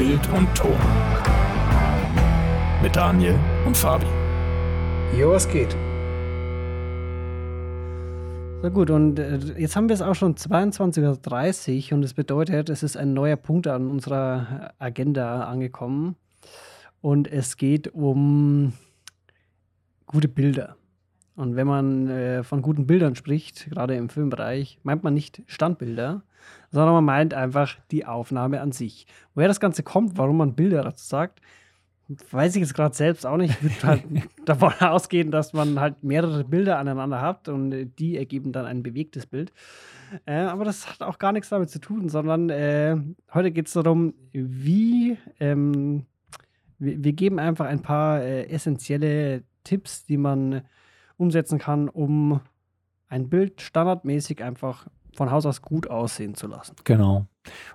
Bild und Ton. Mit Daniel und Fabi. Jo, was geht? So gut, und äh, jetzt haben wir es auch schon 22.30 Uhr und es bedeutet, es ist ein neuer Punkt an unserer Agenda angekommen. Und es geht um gute Bilder. Und wenn man äh, von guten Bildern spricht, gerade im Filmbereich, meint man nicht Standbilder, sondern man meint einfach die Aufnahme an sich. Woher das Ganze kommt, warum man Bilder dazu sagt, weiß ich jetzt gerade selbst auch nicht. Ich würde halt davon ausgehen, dass man halt mehrere Bilder aneinander hat und äh, die ergeben dann ein bewegtes Bild. Äh, aber das hat auch gar nichts damit zu tun, sondern äh, heute geht es darum, wie ähm, wir, wir, geben einfach ein paar äh, essentielle Tipps, die man umsetzen kann, um ein Bild standardmäßig einfach von Haus aus gut aussehen zu lassen. Genau.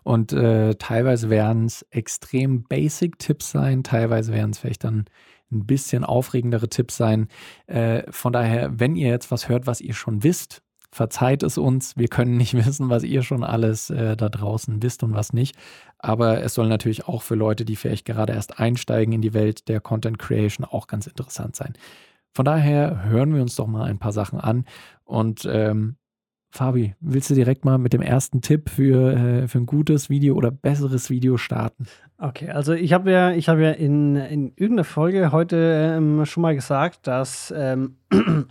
Und äh, teilweise werden es extrem basic Tipps sein, teilweise werden es vielleicht dann ein bisschen aufregendere Tipps sein. Äh, von daher, wenn ihr jetzt was hört, was ihr schon wisst, verzeiht es uns. Wir können nicht wissen, was ihr schon alles äh, da draußen wisst und was nicht. Aber es soll natürlich auch für Leute, die vielleicht gerade erst einsteigen in die Welt der Content Creation, auch ganz interessant sein. Von daher hören wir uns doch mal ein paar Sachen an und ähm, Fabi, willst du direkt mal mit dem ersten Tipp für, äh, für ein gutes Video oder besseres Video starten? Okay, also ich habe ja, ich habe ja in, in irgendeiner Folge heute ähm, schon mal gesagt, dass ähm,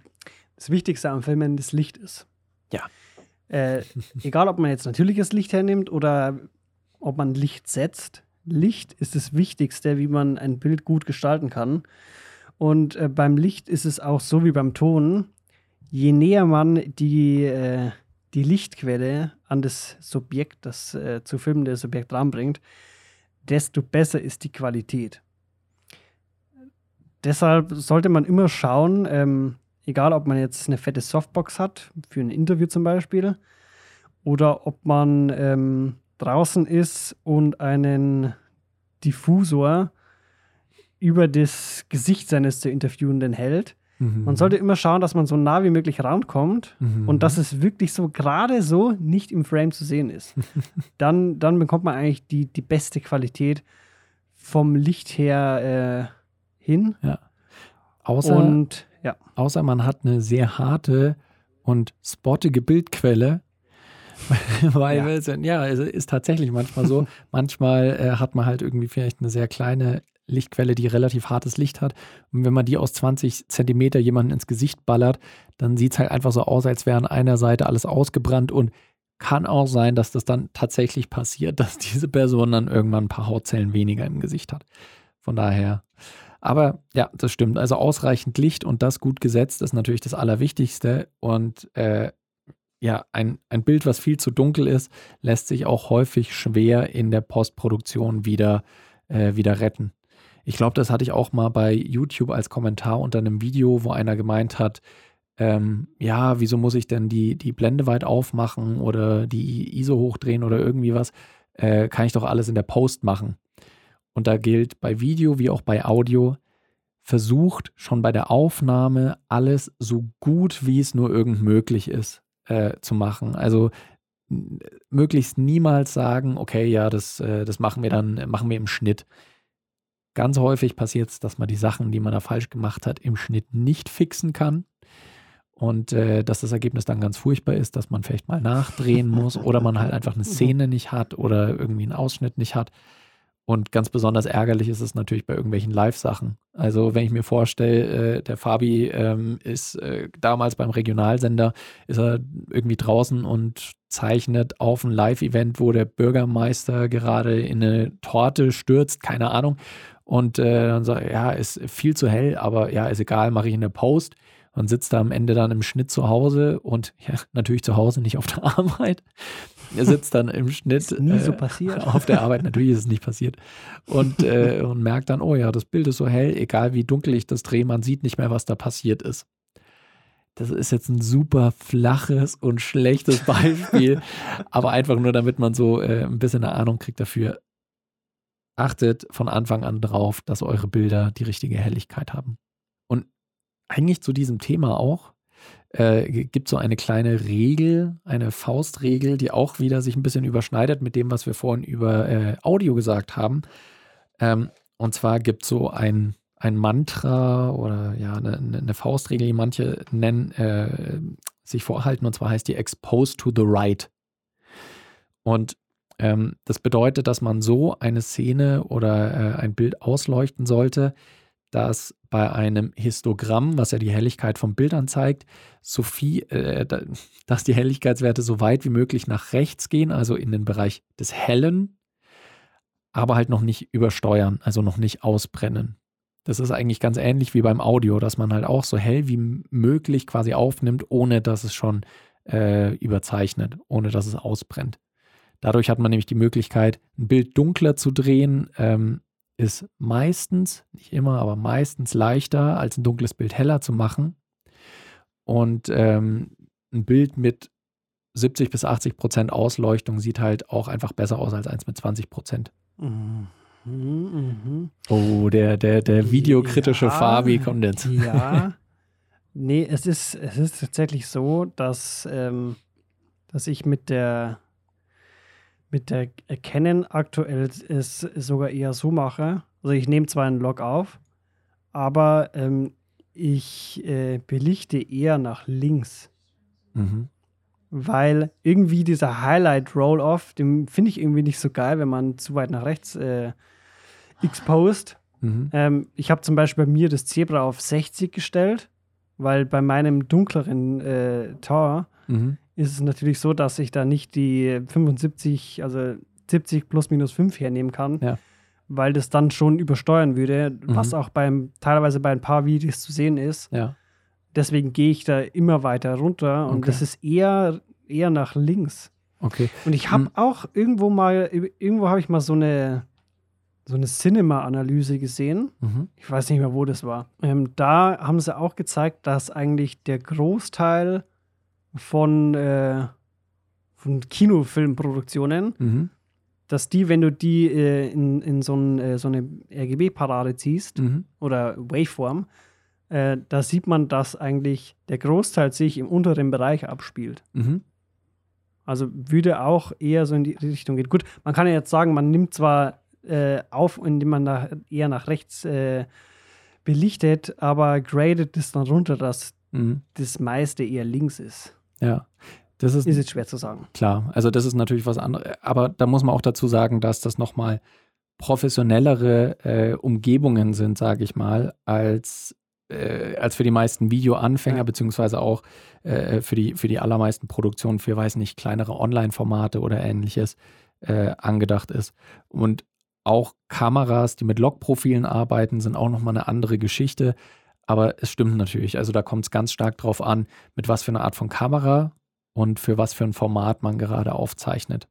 das Wichtigste am Filmen das Licht ist. Ja. Äh, egal, ob man jetzt natürliches Licht hernimmt oder ob man Licht setzt, Licht ist das Wichtigste, wie man ein Bild gut gestalten kann. Und äh, beim Licht ist es auch so wie beim Ton je näher man die, äh, die Lichtquelle an das Subjekt, das äh, zu filmende Subjekt ranbringt, desto besser ist die Qualität. Deshalb sollte man immer schauen, ähm, egal ob man jetzt eine fette Softbox hat, für ein Interview zum Beispiel, oder ob man ähm, draußen ist und einen Diffusor über das Gesicht seines zu Interviewenden hält, Mhm. Man sollte immer schauen, dass man so nah wie möglich rankommt mhm. und dass es wirklich so gerade so nicht im Frame zu sehen ist. dann, dann bekommt man eigentlich die, die beste Qualität vom Licht her äh, hin. Ja. Außer, und, ja. außer man hat eine sehr harte und spottige Bildquelle, weil ja. ja, es ist tatsächlich manchmal so. manchmal äh, hat man halt irgendwie vielleicht eine sehr kleine Lichtquelle, die relativ hartes Licht hat. Und wenn man die aus 20 Zentimeter jemanden ins Gesicht ballert, dann sieht es halt einfach so aus, als wäre an einer Seite alles ausgebrannt und kann auch sein, dass das dann tatsächlich passiert, dass diese Person dann irgendwann ein paar Hautzellen weniger im Gesicht hat. Von daher. Aber ja, das stimmt. Also ausreichend Licht und das gut gesetzt ist natürlich das Allerwichtigste. Und äh, ja, ein, ein Bild, was viel zu dunkel ist, lässt sich auch häufig schwer in der Postproduktion wieder, äh, wieder retten. Ich glaube, das hatte ich auch mal bei YouTube als Kommentar unter einem Video, wo einer gemeint hat, ähm, ja, wieso muss ich denn die, die Blende weit aufmachen oder die ISO hochdrehen oder irgendwie was? Äh, kann ich doch alles in der Post machen. Und da gilt bei Video wie auch bei Audio, versucht schon bei der Aufnahme alles so gut wie es nur irgend möglich ist äh, zu machen. Also möglichst niemals sagen, okay, ja, das, äh, das machen wir dann, machen wir im Schnitt. Ganz häufig passiert es, dass man die Sachen, die man da falsch gemacht hat, im Schnitt nicht fixen kann. Und äh, dass das Ergebnis dann ganz furchtbar ist, dass man vielleicht mal nachdrehen muss oder man halt einfach eine Szene nicht hat oder irgendwie einen Ausschnitt nicht hat. Und ganz besonders ärgerlich ist es natürlich bei irgendwelchen Live-Sachen. Also wenn ich mir vorstelle, äh, der Fabi ähm, ist äh, damals beim Regionalsender, ist er irgendwie draußen und zeichnet auf ein Live-Event, wo der Bürgermeister gerade in eine Torte stürzt, keine Ahnung. Und äh, dann sagt er, ja, ist viel zu hell, aber ja, ist egal, mache ich eine Post und sitzt da am Ende dann im Schnitt zu Hause und ja, natürlich zu Hause, nicht auf der Arbeit. Er sitzt dann im Schnitt ist nie so äh, passiert. auf der Arbeit, natürlich ist es nicht passiert. Und, äh, und merkt dann, oh ja, das Bild ist so hell, egal wie dunkel ich das drehe, man sieht nicht mehr, was da passiert ist. Das ist jetzt ein super flaches und schlechtes Beispiel, aber einfach nur, damit man so äh, ein bisschen eine Ahnung kriegt dafür, achtet von Anfang an drauf, dass eure Bilder die richtige Helligkeit haben. Und eigentlich zu diesem Thema auch, äh, gibt so eine kleine Regel, eine Faustregel, die auch wieder sich ein bisschen überschneidet mit dem, was wir vorhin über äh, Audio gesagt haben. Ähm, und zwar gibt es so ein, ein Mantra oder ja, eine, eine Faustregel, die manche nennen, äh, sich vorhalten, und zwar heißt die Expose to the Right. Und ähm, das bedeutet, dass man so eine Szene oder äh, ein Bild ausleuchten sollte, dass bei einem Histogramm, was ja die Helligkeit vom Bild anzeigt, so viel, äh, dass die Helligkeitswerte so weit wie möglich nach rechts gehen, also in den Bereich des Hellen, aber halt noch nicht übersteuern, also noch nicht ausbrennen. Das ist eigentlich ganz ähnlich wie beim Audio, dass man halt auch so hell wie möglich quasi aufnimmt, ohne dass es schon äh, überzeichnet, ohne dass es ausbrennt. Dadurch hat man nämlich die Möglichkeit, ein Bild dunkler zu drehen, ähm, ist meistens, nicht immer, aber meistens leichter, als ein dunkles Bild heller zu machen. Und ähm, ein Bild mit 70 bis 80 Prozent Ausleuchtung sieht halt auch einfach besser aus als eins mit 20 Prozent. Mhm. Mhm. Oh, der, der, der videokritische ja, Fabi kommt jetzt. Ja. Nee, es ist, es ist tatsächlich so, dass, ähm, dass ich mit der mit der Canon aktuell es sogar eher so mache. Also ich nehme zwar einen Log auf, aber ähm, ich äh, belichte eher nach links. Mhm. Weil irgendwie dieser Highlight Roll-Off, den finde ich irgendwie nicht so geil, wenn man zu weit nach rechts äh, exposed. Mhm. Ähm, ich habe zum Beispiel bei mir das Zebra auf 60 gestellt, weil bei meinem dunkleren äh, Tor mhm ist es natürlich so, dass ich da nicht die 75, also 70 plus minus 5 hernehmen kann, ja. weil das dann schon übersteuern würde, mhm. was auch beim, teilweise bei ein paar Videos zu sehen ist. Ja. Deswegen gehe ich da immer weiter runter und okay. das ist eher, eher nach links. Okay. Und ich habe mhm. auch irgendwo mal, irgendwo habe ich mal so eine, so eine Cinema-Analyse gesehen. Mhm. Ich weiß nicht mehr, wo das war. Ähm, da haben sie auch gezeigt, dass eigentlich der Großteil von, äh, von Kinofilmproduktionen, mhm. dass die, wenn du die äh, in, in so, ein, äh, so eine RGB-Parade ziehst mhm. oder Waveform, äh, da sieht man, dass eigentlich der Großteil sich im unteren Bereich abspielt. Mhm. Also würde auch eher so in die Richtung gehen. Gut, man kann ja jetzt sagen, man nimmt zwar äh, auf, indem man da eher nach rechts äh, belichtet, aber gradet es dann runter, dass mhm. das meiste eher links ist. Ja. Das ist, ist jetzt schwer zu sagen. Klar, also das ist natürlich was anderes. Aber da muss man auch dazu sagen, dass das nochmal professionellere äh, Umgebungen sind, sage ich mal, als, äh, als für die meisten Videoanfänger, ja. beziehungsweise auch äh, für, die, für die allermeisten Produktionen für, weiß nicht, kleinere Online-Formate oder ähnliches äh, angedacht ist. Und auch Kameras, die mit Logprofilen arbeiten, sind auch nochmal eine andere Geschichte. Aber es stimmt natürlich. Also da kommt es ganz stark drauf an, mit was für einer Art von Kamera und für was für ein Format man gerade aufzeichnet.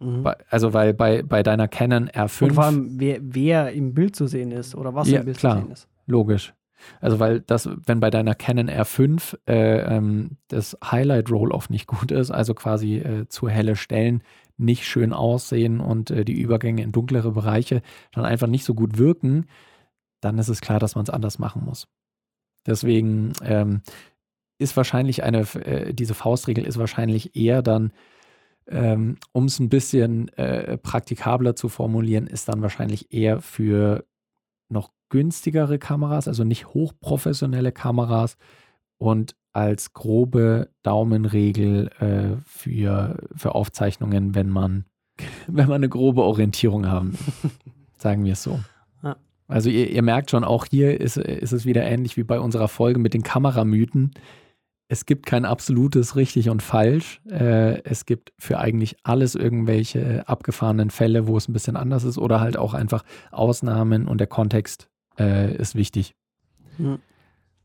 Mhm. Also weil bei, bei deiner Canon R5. Und vor allem, wer, wer im Bild zu sehen ist oder was ja, im Bild klar, zu sehen ist. Logisch. Also weil das, wenn bei deiner Canon R5 äh, ähm, das Highlight Roll-Off nicht gut ist, also quasi äh, zu helle Stellen nicht schön aussehen und äh, die Übergänge in dunklere Bereiche dann einfach nicht so gut wirken, dann ist es klar, dass man es anders machen muss. Deswegen ähm, ist wahrscheinlich eine, äh, diese Faustregel ist wahrscheinlich eher dann, ähm, um es ein bisschen äh, praktikabler zu formulieren, ist dann wahrscheinlich eher für noch günstigere Kameras, also nicht hochprofessionelle Kameras und als grobe Daumenregel äh, für, für Aufzeichnungen, wenn man, wenn man eine grobe Orientierung haben. Sagen wir es so. Also ihr, ihr, merkt schon, auch hier ist, ist es wieder ähnlich wie bei unserer Folge mit den Kameramythen. Es gibt kein absolutes richtig und falsch. Äh, es gibt für eigentlich alles irgendwelche abgefahrenen Fälle, wo es ein bisschen anders ist oder halt auch einfach Ausnahmen und der Kontext äh, ist wichtig.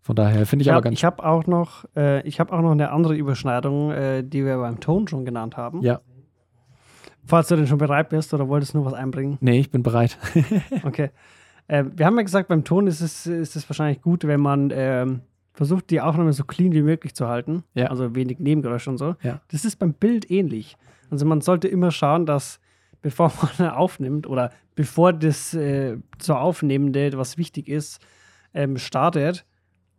Von daher finde ich, ich hab, aber ganz. Ich habe auch noch, äh, ich habe auch noch eine andere Überschneidung, äh, die wir beim Ton schon genannt haben. Ja. Falls du denn schon bereit bist oder wolltest du nur was einbringen? Nee, ich bin bereit. okay. Äh, wir haben ja gesagt, beim Ton ist es, ist es wahrscheinlich gut, wenn man ähm, versucht, die Aufnahme so clean wie möglich zu halten. Ja. Also wenig Nebengeräusche und so. Ja. Das ist beim Bild ähnlich. Also man sollte immer schauen, dass bevor man aufnimmt oder bevor das äh, zur Aufnehmende, was wichtig ist, ähm, startet,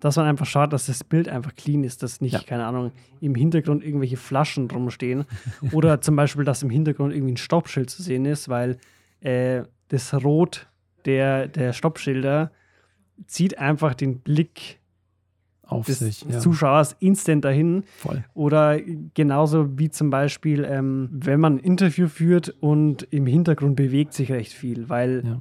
dass man einfach schaut, dass das Bild einfach clean ist, dass nicht, ja. keine Ahnung, im Hintergrund irgendwelche Flaschen drumstehen oder zum Beispiel, dass im Hintergrund irgendwie ein Stoppschild zu sehen ist, weil äh, das Rot der, der Stoppschilder zieht einfach den Blick auf des sich, ja. Zuschauers instant dahin. Voll. Oder genauso wie zum Beispiel, ähm, wenn man ein Interview führt und im Hintergrund bewegt sich recht viel, weil ja.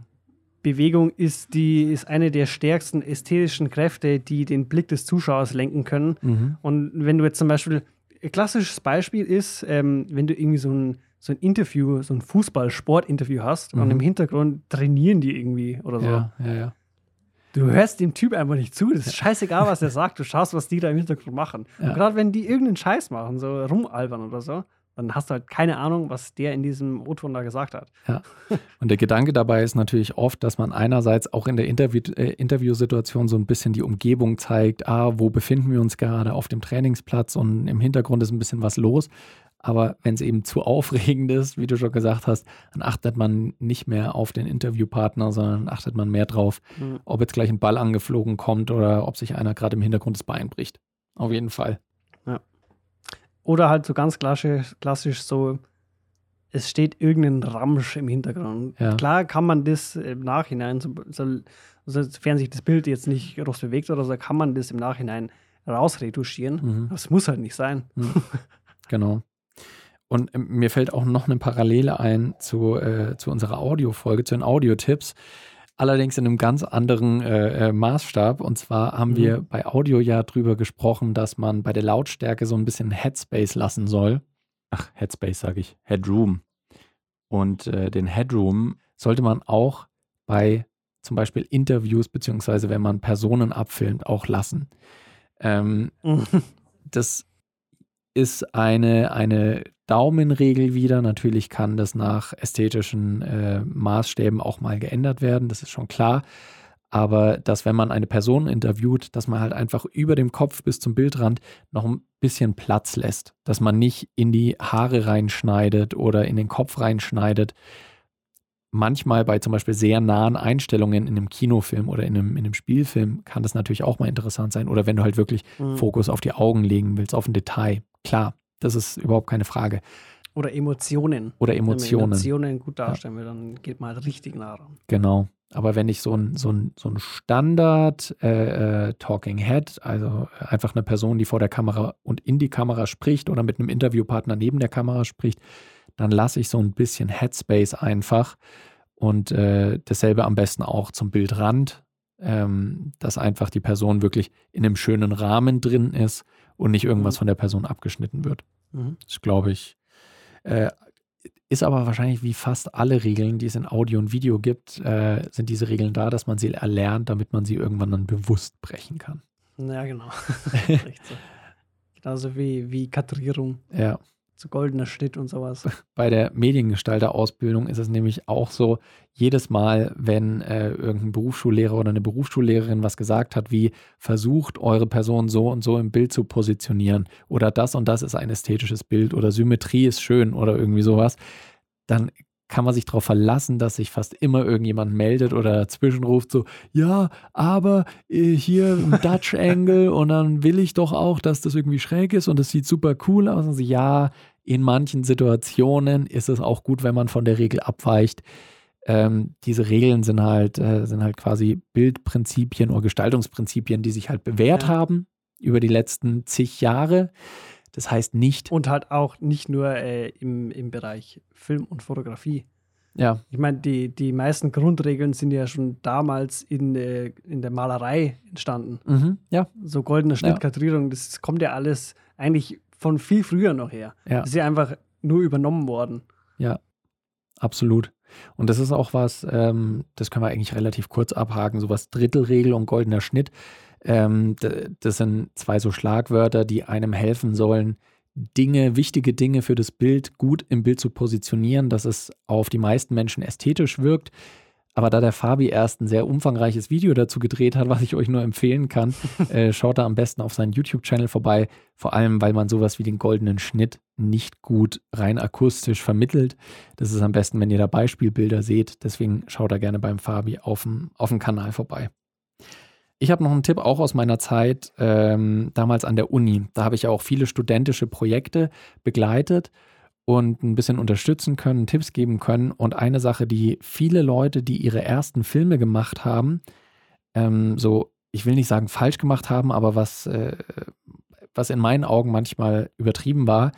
Bewegung ist, die, ist eine der stärksten ästhetischen Kräfte, die den Blick des Zuschauers lenken können. Mhm. Und wenn du jetzt zum Beispiel, ein klassisches Beispiel ist, ähm, wenn du irgendwie so ein, so ein Interview, so ein Fußball-Sport-Interview hast mhm. und im Hintergrund trainieren die irgendwie oder so. Ja, ja, ja. Du hörst dem Typ einfach nicht zu. Das ist scheißegal, was er sagt. Du schaust, was die da im Hintergrund machen. Ja. Und gerade wenn die irgendeinen Scheiß machen, so rumalbern oder so, dann hast du halt keine Ahnung, was der in diesem O-Ton da gesagt hat. Ja. Und der Gedanke dabei ist natürlich oft, dass man einerseits auch in der Interview äh, Interviewsituation so ein bisschen die Umgebung zeigt, ah, wo befinden wir uns gerade auf dem Trainingsplatz und im Hintergrund ist ein bisschen was los. Aber wenn es eben zu aufregend ist, wie du schon gesagt hast, dann achtet man nicht mehr auf den Interviewpartner, sondern achtet man mehr drauf, mhm. ob jetzt gleich ein Ball angeflogen kommt oder ob sich einer gerade im Hintergrund das Bein bricht. Auf jeden Fall. Ja. Oder halt so ganz klassisch, klassisch so, es steht irgendein Ramsch im Hintergrund. Ja. Klar kann man das im Nachhinein, so, so, sofern sich das Bild jetzt nicht groß bewegt oder so, kann man das im Nachhinein rausretuschieren. Mhm. Das muss halt nicht sein. Mhm. Genau. Und ähm, mir fällt auch noch eine Parallele ein zu, äh, zu unserer Audiofolge, zu den Audiotipps. Allerdings in einem ganz anderen äh, äh, Maßstab. Und zwar haben mhm. wir bei Audio ja drüber gesprochen, dass man bei der Lautstärke so ein bisschen Headspace lassen soll. Ach, Headspace sage ich. Headroom. Und äh, den Headroom sollte man auch bei zum Beispiel Interviews, beziehungsweise wenn man Personen abfilmt, auch lassen. Ähm, das ist eine, eine Daumenregel wieder. Natürlich kann das nach ästhetischen äh, Maßstäben auch mal geändert werden, das ist schon klar. Aber dass, wenn man eine Person interviewt, dass man halt einfach über dem Kopf bis zum Bildrand noch ein bisschen Platz lässt. Dass man nicht in die Haare reinschneidet oder in den Kopf reinschneidet. Manchmal bei zum Beispiel sehr nahen Einstellungen in einem Kinofilm oder in einem, in einem Spielfilm kann das natürlich auch mal interessant sein. Oder wenn du halt wirklich mhm. Fokus auf die Augen legen willst, auf ein Detail. Klar, das ist überhaupt keine Frage. Oder Emotionen. Oder Emotionen. Wenn man Emotionen gut darstellen will, dann geht man halt richtig nah ran. Genau. Aber wenn ich so ein, so ein, so ein Standard äh, äh, Talking Head, also einfach eine Person, die vor der Kamera und in die Kamera spricht oder mit einem Interviewpartner neben der Kamera spricht, dann lasse ich so ein bisschen Headspace einfach und äh, dasselbe am besten auch zum Bildrand, ähm, dass einfach die Person wirklich in einem schönen Rahmen drin ist und nicht irgendwas mhm. von der Person abgeschnitten wird. Mhm. Das glaube ich. Äh, ist aber wahrscheinlich wie fast alle Regeln, die es in Audio und Video gibt, äh, sind diese Regeln da, dass man sie erlernt, damit man sie irgendwann dann bewusst brechen kann. Ja, genau. so. Genauso wie, wie Kadrierung. Ja so goldener Schnitt und sowas. Bei der Mediengestalter-Ausbildung ist es nämlich auch so, jedes Mal, wenn äh, irgendein Berufsschullehrer oder eine Berufsschullehrerin was gesagt hat, wie versucht eure Person so und so im Bild zu positionieren oder das und das ist ein ästhetisches Bild oder Symmetrie ist schön oder irgendwie sowas, dann kann man sich darauf verlassen, dass sich fast immer irgendjemand meldet oder dazwischen ruft so, ja, aber äh, hier ein Dutch Angle und dann will ich doch auch, dass das irgendwie schräg ist und es sieht super cool aus. Und so, ja, in manchen Situationen ist es auch gut, wenn man von der Regel abweicht. Ähm, diese Regeln sind halt, äh, sind halt quasi Bildprinzipien oder Gestaltungsprinzipien, die sich halt bewährt ja. haben über die letzten zig Jahre. Das heißt nicht. Und halt auch nicht nur äh, im, im Bereich Film und Fotografie. Ja. Ich meine, die, die meisten Grundregeln sind ja schon damals in, äh, in der Malerei entstanden. Mhm, ja. So goldene Schnittkartierung, ja. das kommt ja alles eigentlich von viel früher noch her. Ja. Das ist ja einfach nur übernommen worden. Ja, absolut. Und das ist auch was, ähm, das können wir eigentlich relativ kurz abhaken, sowas Drittelregel und goldener Schnitt. Ähm, das sind zwei so Schlagwörter, die einem helfen sollen, Dinge, wichtige Dinge für das Bild gut im Bild zu positionieren, dass es auf die meisten Menschen ästhetisch wirkt. Aber da der Fabi erst ein sehr umfangreiches Video dazu gedreht hat, was ich euch nur empfehlen kann, äh, schaut da am besten auf seinen YouTube-Channel vorbei. Vor allem, weil man sowas wie den goldenen Schnitt nicht gut rein akustisch vermittelt. Das ist am besten, wenn ihr da Beispielbilder seht. Deswegen schaut da gerne beim Fabi auf dem, auf dem Kanal vorbei. Ich habe noch einen Tipp auch aus meiner Zeit ähm, damals an der Uni. Da habe ich auch viele studentische Projekte begleitet und ein bisschen unterstützen können, Tipps geben können. Und eine Sache, die viele Leute, die ihre ersten Filme gemacht haben, ähm, so, ich will nicht sagen falsch gemacht haben, aber was, äh, was in meinen Augen manchmal übertrieben war,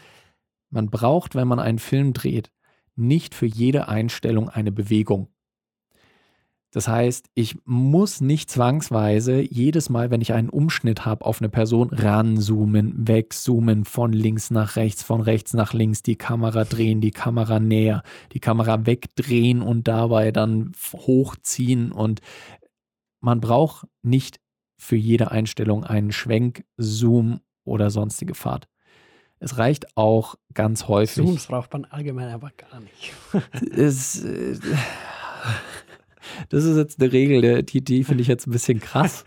man braucht, wenn man einen Film dreht, nicht für jede Einstellung eine Bewegung. Das heißt, ich muss nicht zwangsweise jedes Mal, wenn ich einen Umschnitt habe, auf eine Person ranzoomen, wegzoomen, von links nach rechts, von rechts nach links, die Kamera drehen, die Kamera näher, die Kamera wegdrehen und dabei dann hochziehen. Und man braucht nicht für jede Einstellung einen Schwenk, Zoom oder sonstige Fahrt. Es reicht auch ganz häufig. Zooms braucht man allgemein aber gar nicht. es, äh, das ist jetzt eine Regel, die, die finde ich jetzt ein bisschen krass.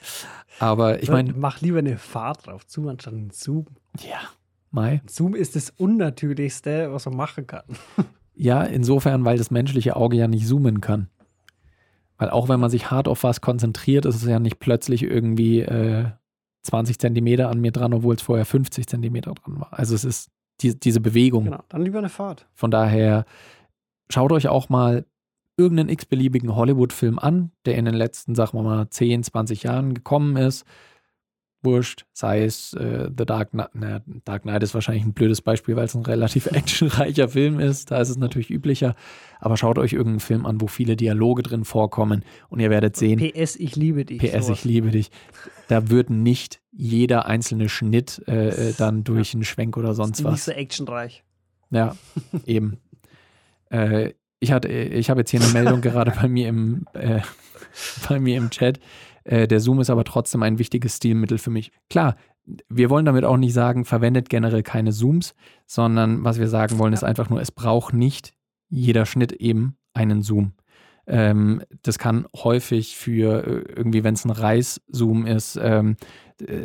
Aber ich meine. Mach lieber eine Fahrt drauf, Zoom anstatt einen Zoom. Ja, Mai. Zoom ist das Unnatürlichste, was man machen kann. Ja, insofern, weil das menschliche Auge ja nicht zoomen kann. Weil auch wenn man sich hart auf was konzentriert, ist es ja nicht plötzlich irgendwie äh, 20 Zentimeter an mir dran, obwohl es vorher 50 Zentimeter dran war. Also es ist die, diese Bewegung. Genau, dann lieber eine Fahrt. Von daher schaut euch auch mal irgendeinen x-beliebigen Hollywood-Film an, der in den letzten, sagen wir mal, 10, 20 Jahren gekommen ist. Wurscht, sei es äh, The Dark Knight, na, Dark Knight ist wahrscheinlich ein blödes Beispiel, weil es ein relativ actionreicher Film ist, da ist es natürlich üblicher, aber schaut euch irgendeinen Film an, wo viele Dialoge drin vorkommen und ihr werdet sehen. PS, ich liebe dich. PS, sowas. ich liebe dich. Da wird nicht jeder einzelne Schnitt äh, äh dann durch ja. einen Schwenk oder sonst ist was. Nicht so actionreich. Ja, eben. Äh, ich, ich habe jetzt hier eine Meldung gerade bei mir im, äh, bei mir im Chat. Äh, der Zoom ist aber trotzdem ein wichtiges Stilmittel für mich. Klar, wir wollen damit auch nicht sagen, verwendet generell keine Zooms, sondern was wir sagen wollen, ist einfach nur, es braucht nicht jeder Schnitt eben einen Zoom. Ähm, das kann häufig für äh, irgendwie, wenn es ein Reißzoom ist, ähm,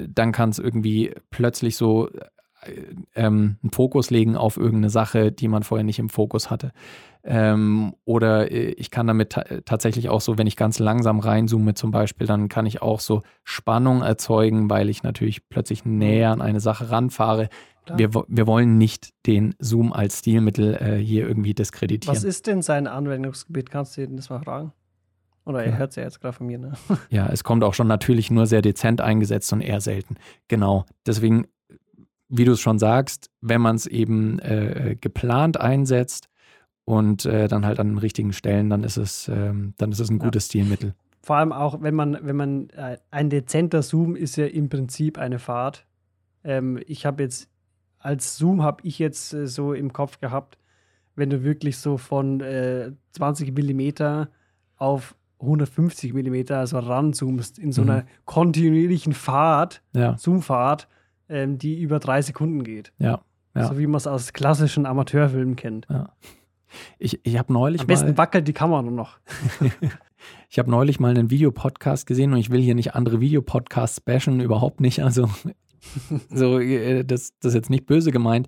dann kann es irgendwie plötzlich so ähm, einen Fokus legen auf irgendeine Sache, die man vorher nicht im Fokus hatte. Ähm, oder äh, ich kann damit ta tatsächlich auch so, wenn ich ganz langsam reinzoome zum Beispiel, dann kann ich auch so Spannung erzeugen, weil ich natürlich plötzlich näher an eine Sache ranfahre. Wir, wir wollen nicht den Zoom als Stilmittel äh, hier irgendwie diskreditieren. Was ist denn sein Anwendungsgebiet? Kannst du das mal fragen? Oder er ja. hört es ja jetzt gerade von mir, ne? Ja, es kommt auch schon natürlich nur sehr dezent eingesetzt und eher selten. Genau. Deswegen wie du es schon sagst, wenn man es eben äh, geplant einsetzt und äh, dann halt an den richtigen Stellen, dann ist es, ähm, dann ist es ein gutes ja. Stilmittel. Vor allem auch, wenn man, wenn man äh, ein dezenter Zoom ist ja im Prinzip eine Fahrt. Ähm, ich habe jetzt als Zoom habe ich jetzt äh, so im Kopf gehabt, wenn du wirklich so von 20 äh, Millimeter auf 150 Millimeter also ranzoomst in so mhm. einer kontinuierlichen Fahrt, ja. Zoomfahrt, ähm, die über drei Sekunden geht. Ja. ja. So wie man es aus klassischen Amateurfilmen kennt. Ja. Ich, ich habe neulich. Am besten mal, wackelt die Kamera nur noch. ich habe neulich mal einen Videopodcast gesehen und ich will hier nicht andere Videopodcasts bashen, überhaupt nicht. Also, so, äh, das, das ist jetzt nicht böse gemeint.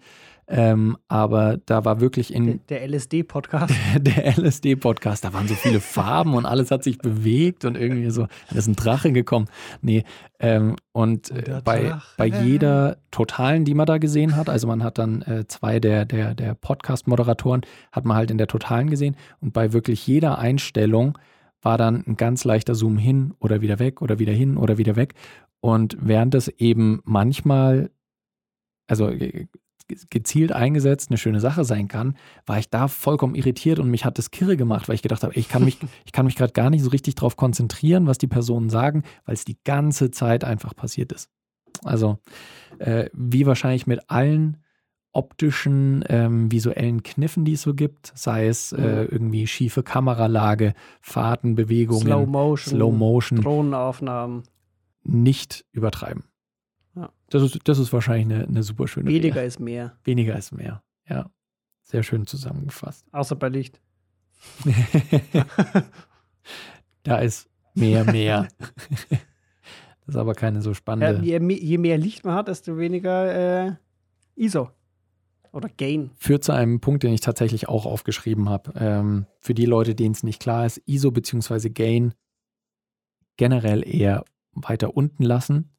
Ähm, aber da war wirklich in. Der, LSD-Podcast. Der, der LSD-Podcast, da waren so viele Farben und alles hat sich bewegt und irgendwie so, da ist ein Drache gekommen. Nee, ähm, und äh, bei, bei jeder Totalen, die man da gesehen hat, also man hat dann äh, zwei der, der, der Podcast-Moderatoren, hat man halt in der Totalen gesehen und bei wirklich jeder Einstellung war dann ein ganz leichter Zoom hin oder wieder weg oder wieder hin oder wieder weg. Und während es eben manchmal, also äh, gezielt eingesetzt eine schöne Sache sein kann, war ich da vollkommen irritiert und mich hat das kirre gemacht, weil ich gedacht habe, ich kann mich, ich kann mich gerade gar nicht so richtig darauf konzentrieren, was die Personen sagen, weil es die ganze Zeit einfach passiert ist. Also äh, wie wahrscheinlich mit allen optischen, ähm, visuellen Kniffen, die es so gibt, sei es äh, irgendwie schiefe Kameralage, Fahrten, Bewegungen, Slow Motion, Slow Motion, Drohnenaufnahmen. Nicht übertreiben. Das, ist, das ist wahrscheinlich eine, eine super schöne Weniger Rede. ist mehr. Weniger ist mehr, ja. Sehr schön zusammengefasst. Außer bei Licht. da ist mehr, mehr. das ist aber keine so spannende. Ja, je, je, mehr Licht man hat, desto weniger äh, ISO. Oder Gain. Führt zu einem Punkt, den ich tatsächlich auch aufgeschrieben habe. Ähm, für die Leute, denen es nicht klar ist, ISO bzw. Gain generell eher weiter unten lassen.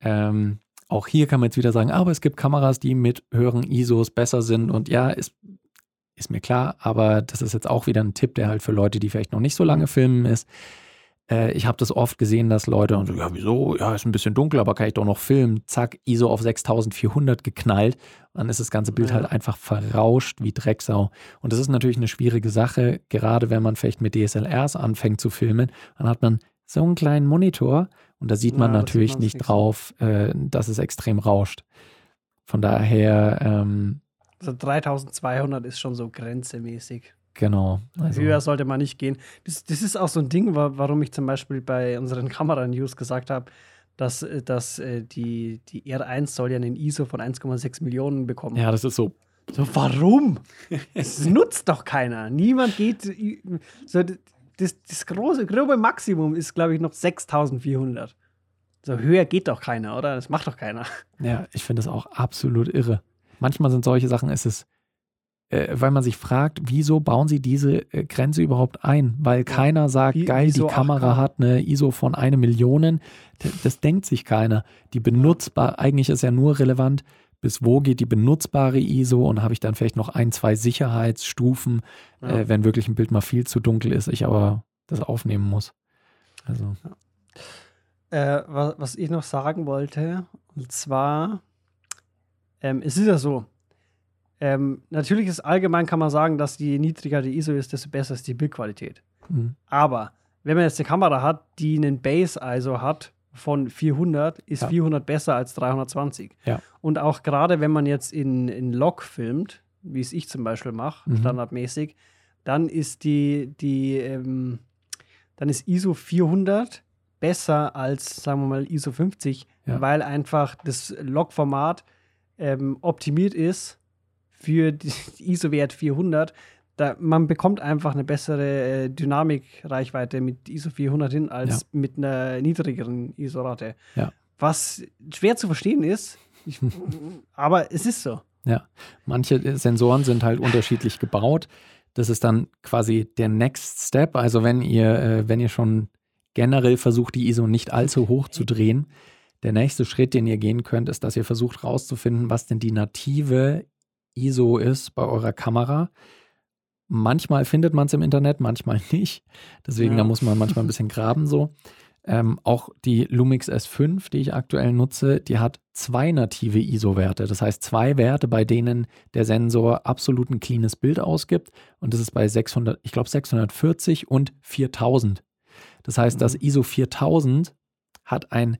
Ähm, auch hier kann man jetzt wieder sagen, aber es gibt Kameras, die mit höheren ISOs besser sind. Und ja, ist, ist mir klar, aber das ist jetzt auch wieder ein Tipp, der halt für Leute, die vielleicht noch nicht so lange filmen, ist. Äh, ich habe das oft gesehen, dass Leute und so, ja, wieso? Ja, ist ein bisschen dunkel, aber kann ich doch noch filmen. Zack, ISO auf 6400 geknallt. Dann ist das ganze Bild ja. halt einfach verrauscht wie Drecksau. Und das ist natürlich eine schwierige Sache, gerade wenn man vielleicht mit DSLRs anfängt zu filmen. Dann hat man so einen kleinen Monitor und da sieht man ja, natürlich nicht drauf, äh, dass es extrem rauscht. Von daher. Ähm, also 3200 ist schon so grenzemäßig. Genau. Also. Höher sollte man nicht gehen. Das, das ist auch so ein Ding, warum ich zum Beispiel bei unseren Kamera-News gesagt habe, dass, äh, dass äh, die, die R1 soll ja einen ISO von 1,6 Millionen bekommen. Ja, das ist so. So, warum? Es nutzt doch keiner. Niemand geht. So, das, das große, grobe Maximum ist, glaube ich, noch 6400. So höher geht doch keiner, oder? Das macht doch keiner. Ja, ich finde das auch absolut irre. Manchmal sind solche Sachen, ist es äh, weil man sich fragt, wieso bauen sie diese äh, Grenze überhaupt ein? Weil ja. keiner sagt, Wie, geil, die Kamera 8K? hat eine ISO von eine Million. Das, das denkt sich keiner. Die benutzbar, eigentlich ist ja nur relevant, bis wo geht die benutzbare ISO und habe ich dann vielleicht noch ein, zwei Sicherheitsstufen, ja. äh, wenn wirklich ein Bild mal viel zu dunkel ist, ich aber das aufnehmen muss. Also. Ja. Äh, was, was, ich noch sagen wollte, und zwar, ähm, es ist ja so, ähm, natürlich ist allgemein kann man sagen, dass je niedriger die ISO ist, desto besser ist die Bildqualität. Mhm. Aber wenn man jetzt eine Kamera hat, die einen Base-ISO hat von 400, ist ja. 400 besser als 320. Ja. Und auch gerade wenn man jetzt in, in Log filmt, wie es ich zum Beispiel mache, mhm. standardmäßig, dann ist die, die ähm, dann ist ISO 400 besser als, sagen wir mal, ISO 50, ja. weil einfach das Log-Format ähm, optimiert ist für die ISO-Wert 400. Da, man bekommt einfach eine bessere äh, Dynamikreichweite mit ISO 400 hin als ja. mit einer niedrigeren ISO-Rate. Ja. Was schwer zu verstehen ist, ich, aber es ist so. Ja, manche Sensoren sind halt unterschiedlich gebaut. Das ist dann quasi der Next Step. Also wenn ihr, äh, wenn ihr schon generell versucht, die ISO nicht allzu hoch zu drehen, der nächste Schritt, den ihr gehen könnt, ist, dass ihr versucht herauszufinden, was denn die native ISO ist bei eurer Kamera. Manchmal findet man es im Internet, manchmal nicht. Deswegen, ja. da muss man manchmal ein bisschen graben so. Ähm, auch die Lumix S5, die ich aktuell nutze, die hat zwei native ISO-Werte. Das heißt, zwei Werte, bei denen der Sensor absolut ein cleanes Bild ausgibt. Und das ist bei 600, ich glaube 640 und 4000. Das heißt, mhm. das ISO 4000 hat ein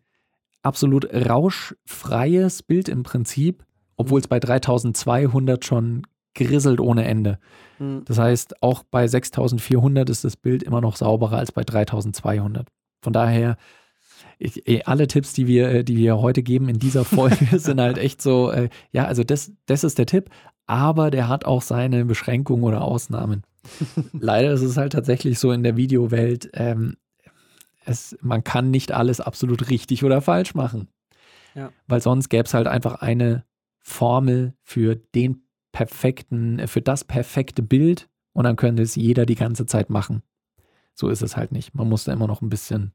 absolut rauschfreies Bild im Prinzip obwohl es bei 3200 schon grisselt ohne Ende. Mhm. Das heißt, auch bei 6400 ist das Bild immer noch sauberer als bei 3200. Von daher, ich, eh, alle Tipps, die wir, äh, die wir heute geben in dieser Folge, sind halt echt so, äh, ja, also das, das ist der Tipp, aber der hat auch seine Beschränkungen oder Ausnahmen. Leider ist es halt tatsächlich so in der Videowelt, ähm, es, man kann nicht alles absolut richtig oder falsch machen. Ja. Weil sonst gäbe es halt einfach eine Formel für den perfekten, für das perfekte Bild und dann könnte es jeder die ganze Zeit machen. So ist es halt nicht. Man muss da immer noch ein bisschen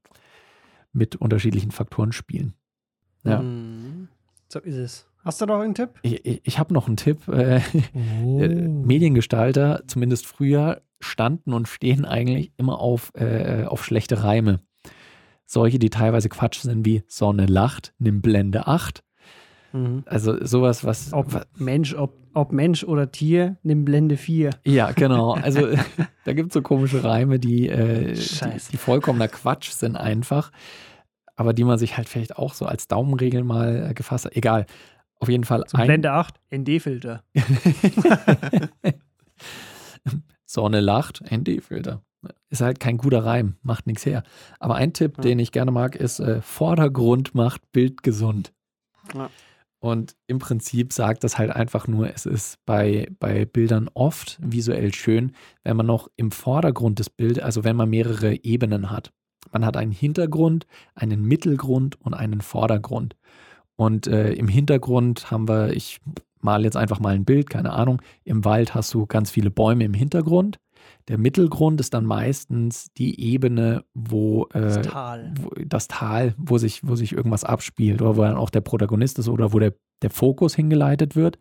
mit unterschiedlichen Faktoren spielen. Ja. Mhm. So ist es. Hast du noch einen Tipp? Ich, ich, ich habe noch einen Tipp. Äh, oh. Mediengestalter, zumindest früher, standen und stehen eigentlich immer auf, äh, auf schlechte Reime. Solche, die teilweise Quatsch sind wie Sonne lacht, nimm Blende 8 Mhm. Also sowas, was. Ob was, Mensch, ob, ob Mensch oder Tier, nimm Blende 4. Ja, genau. Also da gibt es so komische Reime, die, äh, die, die, vollkommener Quatsch sind einfach, aber die man sich halt vielleicht auch so als Daumenregel mal äh, gefasst hat. Egal. Auf jeden Fall. ein Blende 8, ND-Filter. Sonne lacht, ND-Filter. Ist halt kein guter Reim, macht nichts her. Aber ein Tipp, ja. den ich gerne mag, ist: äh, Vordergrund macht Bild gesund. Ja. Und im Prinzip sagt das halt einfach nur, es ist bei, bei Bildern oft visuell schön, wenn man noch im Vordergrund des Bildes, also wenn man mehrere Ebenen hat. Man hat einen Hintergrund, einen Mittelgrund und einen Vordergrund. Und äh, im Hintergrund haben wir, ich mal jetzt einfach mal ein Bild, keine Ahnung. Im Wald hast du ganz viele Bäume im Hintergrund. Der Mittelgrund ist dann meistens die Ebene, wo, äh, das, Tal. Wo, das Tal, wo sich, wo sich irgendwas abspielt oder wo dann auch der Protagonist ist oder wo der, der Fokus hingeleitet wird.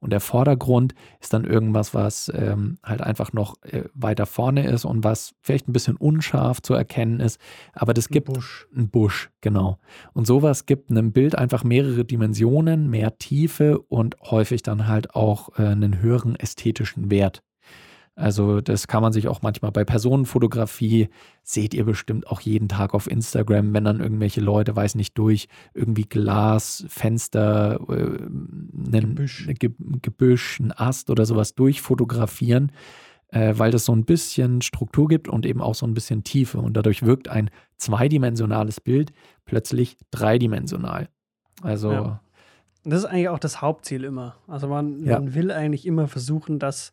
Und der Vordergrund ist dann irgendwas, was ähm, halt einfach noch äh, weiter vorne ist und was vielleicht ein bisschen unscharf zu erkennen ist. Aber das gibt Busch. einen Busch, genau. Und sowas gibt einem Bild einfach mehrere Dimensionen, mehr Tiefe und häufig dann halt auch äh, einen höheren ästhetischen Wert. Also das kann man sich auch manchmal bei Personenfotografie, seht ihr bestimmt auch jeden Tag auf Instagram, wenn dann irgendwelche Leute, weiß nicht, durch irgendwie Glas, Fenster, äh, ein Gebüsch. Gebüsch, ein Ast oder sowas durchfotografieren, äh, weil das so ein bisschen Struktur gibt und eben auch so ein bisschen Tiefe. Und dadurch wirkt ein zweidimensionales Bild plötzlich dreidimensional. Also. Ja. Das ist eigentlich auch das Hauptziel immer. Also man, ja. man will eigentlich immer versuchen, dass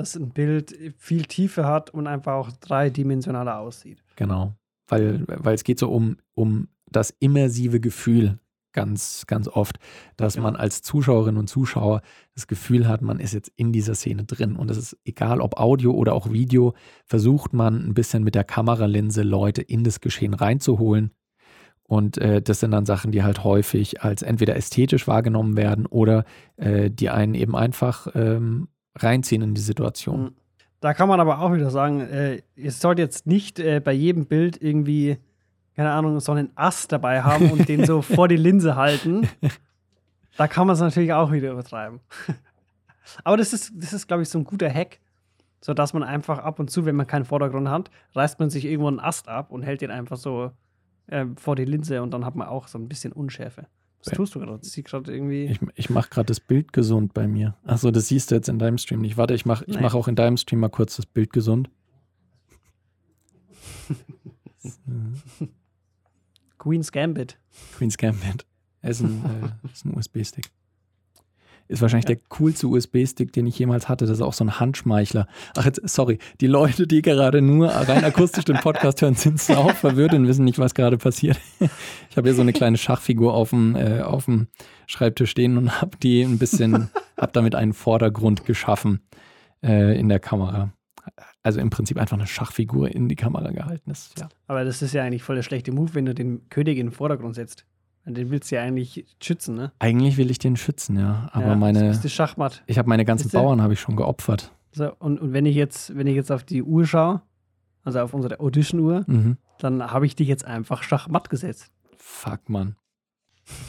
dass ein Bild viel Tiefe hat und einfach auch dreidimensionaler aussieht. Genau, weil, weil es geht so um, um das immersive Gefühl ganz, ganz oft, dass ja. man als Zuschauerin und Zuschauer das Gefühl hat, man ist jetzt in dieser Szene drin. Und es ist egal, ob Audio oder auch Video, versucht man ein bisschen mit der Kameralinse Leute in das Geschehen reinzuholen. Und äh, das sind dann Sachen, die halt häufig als entweder ästhetisch wahrgenommen werden oder äh, die einen eben einfach ähm, reinziehen in die Situation. Mhm. Da kann man aber auch wieder sagen, äh, ihr sollt jetzt nicht äh, bei jedem Bild irgendwie, keine Ahnung, so einen Ast dabei haben und den so vor die Linse halten. Da kann man es natürlich auch wieder übertreiben. aber das ist, das ist, glaube ich, so ein guter Hack, sodass man einfach ab und zu, wenn man keinen Vordergrund hat, reißt man sich irgendwo einen Ast ab und hält den einfach so äh, vor die Linse und dann hat man auch so ein bisschen Unschärfe. Was tust du gerade? Sie gerade irgendwie. Ich, ich mache gerade das Bild gesund bei mir. Achso, das siehst du jetzt in deinem Stream nicht. Warte, ich mache ich mach auch in deinem Stream mal kurz das Bild gesund. Queen's Gambit. Queen's Gambit. Er ist ein, äh, ein USB-Stick. Ist wahrscheinlich ja. der coolste USB-Stick, den ich jemals hatte. Das ist auch so ein Handschmeichler. Ach, jetzt, sorry. Die Leute, die gerade nur rein akustisch den Podcast hören, sind auch verwirrt und wissen nicht, was gerade passiert. Ich habe hier so eine kleine Schachfigur auf dem, äh, auf dem Schreibtisch stehen und habe die ein bisschen, habe damit einen Vordergrund geschaffen äh, in der Kamera. Also im Prinzip einfach eine Schachfigur in die Kamera gehalten ist. Ja. Aber das ist ja eigentlich voll der schlechte Move, wenn du den König in den Vordergrund setzt. Den willst du ja eigentlich schützen, ne? Eigentlich will ich den schützen, ja. Aber ja, meine. Das ist Schachmatt. Ich habe meine ganzen Bauern habe ich schon geopfert. So, und, und wenn ich jetzt, wenn ich jetzt auf die Uhr schaue, also auf unsere Audition-Uhr, mhm. dann habe ich dich jetzt einfach Schachmatt gesetzt. Fuck, Mann.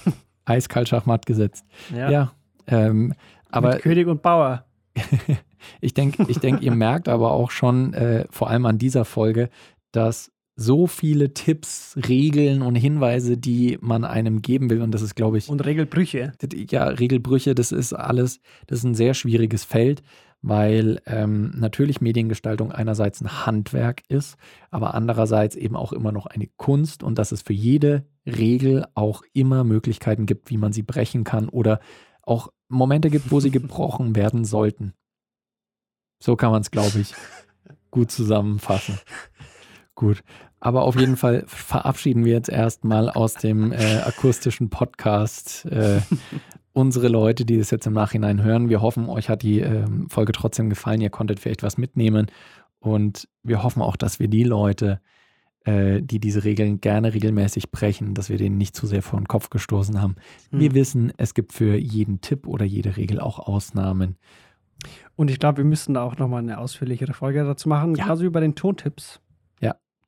Eiskalt Schachmatt gesetzt. Ja. ja ähm, aber Mit König und Bauer. ich denke, ich denk, ihr merkt aber auch schon, äh, vor allem an dieser Folge, dass so viele Tipps, Regeln und Hinweise, die man einem geben will. Und das ist, glaube ich. Und Regelbrüche. Ja, Regelbrüche, das ist alles, das ist ein sehr schwieriges Feld, weil ähm, natürlich Mediengestaltung einerseits ein Handwerk ist, aber andererseits eben auch immer noch eine Kunst und dass es für jede Regel auch immer Möglichkeiten gibt, wie man sie brechen kann oder auch Momente gibt, wo sie gebrochen werden sollten. So kann man es, glaube ich, gut zusammenfassen. Gut. Aber auf jeden Fall verabschieden wir jetzt erstmal aus dem äh, akustischen Podcast äh, unsere Leute, die das jetzt im Nachhinein hören. Wir hoffen, euch hat die äh, Folge trotzdem gefallen. Ihr konntet vielleicht was mitnehmen. Und wir hoffen auch, dass wir die Leute, äh, die diese Regeln gerne regelmäßig brechen, dass wir denen nicht zu sehr vor den Kopf gestoßen haben. Hm. Wir wissen, es gibt für jeden Tipp oder jede Regel auch Ausnahmen. Und ich glaube, wir müssen da auch nochmal eine ausführlichere Folge dazu machen, ja. wie bei den Tontipps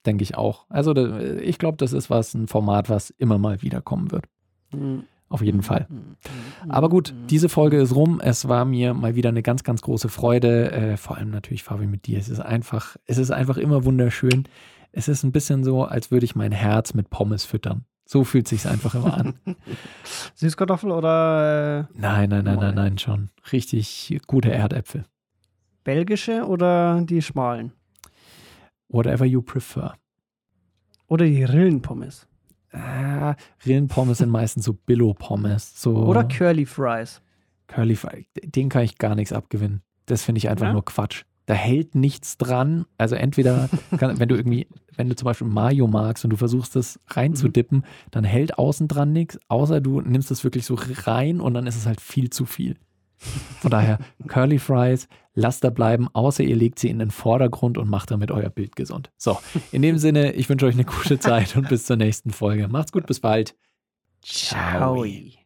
denke ich auch. Also ich glaube, das ist was, ein Format, was immer mal wiederkommen wird. Mhm. Auf jeden mhm. Fall. Mhm. Aber gut, diese Folge ist rum. Es war mir mal wieder eine ganz, ganz große Freude. Äh, vor allem natürlich, Fabi, mit dir. Es ist einfach, es ist einfach immer wunderschön. Es ist ein bisschen so, als würde ich mein Herz mit Pommes füttern. So fühlt sich einfach immer an. Süßkartoffel oder? Äh, nein, nein, nein, nein, nein, schon. Richtig gute Erdäpfel. Belgische oder die schmalen? Whatever you prefer. Oder die Rillenpommes. Ah, Rillenpommes sind meistens so Billo-Pommes. So Oder Curly Fries. Curly Fries, den kann ich gar nichts abgewinnen. Das finde ich einfach ja? nur Quatsch. Da hält nichts dran. Also entweder, kann, wenn du irgendwie, wenn du zum Beispiel Mayo magst und du versuchst das reinzudippen, mhm. dann hält außen dran nichts, außer du nimmst es wirklich so rein und dann ist es halt viel zu viel. Von daher, Curly Fries, lasst da bleiben, außer ihr legt sie in den Vordergrund und macht damit euer Bild gesund. So, in dem Sinne, ich wünsche euch eine gute Zeit und bis zur nächsten Folge. Macht's gut, bis bald. Ciao. Ciao.